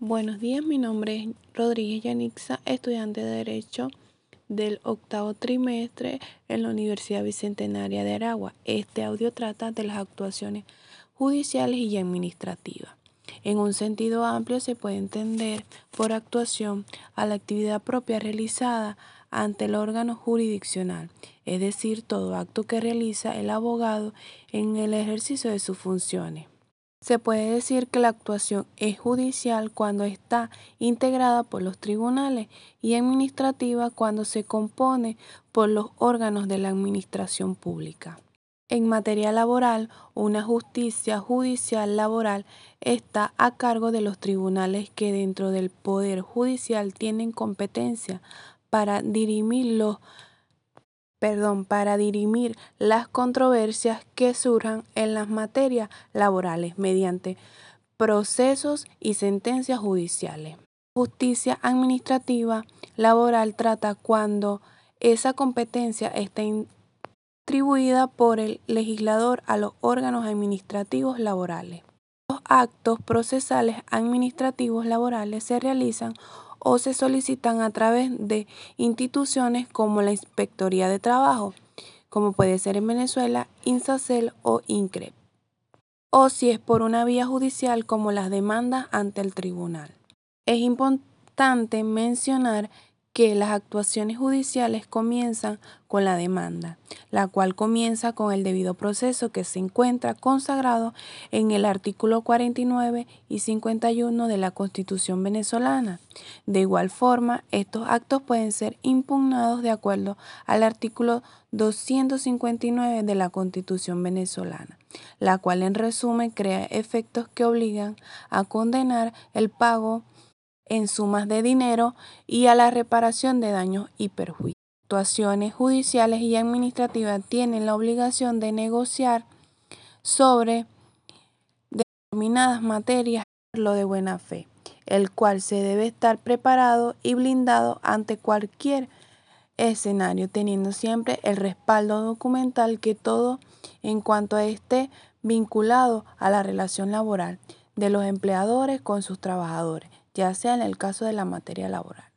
Buenos días, mi nombre es Rodríguez Yanixa, estudiante de Derecho del octavo trimestre en la Universidad Bicentenaria de Aragua. Este audio trata de las actuaciones judiciales y administrativas. En un sentido amplio se puede entender por actuación a la actividad propia realizada ante el órgano jurisdiccional, es decir, todo acto que realiza el abogado en el ejercicio de sus funciones. Se puede decir que la actuación es judicial cuando está integrada por los tribunales y administrativa cuando se compone por los órganos de la administración pública. En materia laboral, una justicia judicial laboral está a cargo de los tribunales que dentro del Poder Judicial tienen competencia para dirimir los perdón, para dirimir las controversias que surjan en las materias laborales mediante procesos y sentencias judiciales. Justicia administrativa laboral trata cuando esa competencia está atribuida por el legislador a los órganos administrativos laborales. Los actos procesales administrativos laborales se realizan o se solicitan a través de instituciones como la Inspectoría de Trabajo, como puede ser en Venezuela INSACEL o INCREP, o si es por una vía judicial como las demandas ante el tribunal. Es importante mencionar que las actuaciones judiciales comienzan con la demanda, la cual comienza con el debido proceso que se encuentra consagrado en el artículo 49 y 51 de la Constitución venezolana. De igual forma, estos actos pueden ser impugnados de acuerdo al artículo 259 de la Constitución venezolana, la cual en resumen crea efectos que obligan a condenar el pago en sumas de dinero y a la reparación de daños y perjuicios. Actuaciones judiciales y administrativas tienen la obligación de negociar sobre determinadas materias lo de buena fe, el cual se debe estar preparado y blindado ante cualquier escenario, teniendo siempre el respaldo documental que todo en cuanto a esté vinculado a la relación laboral de los empleadores con sus trabajadores ya sea en el caso de la materia laboral.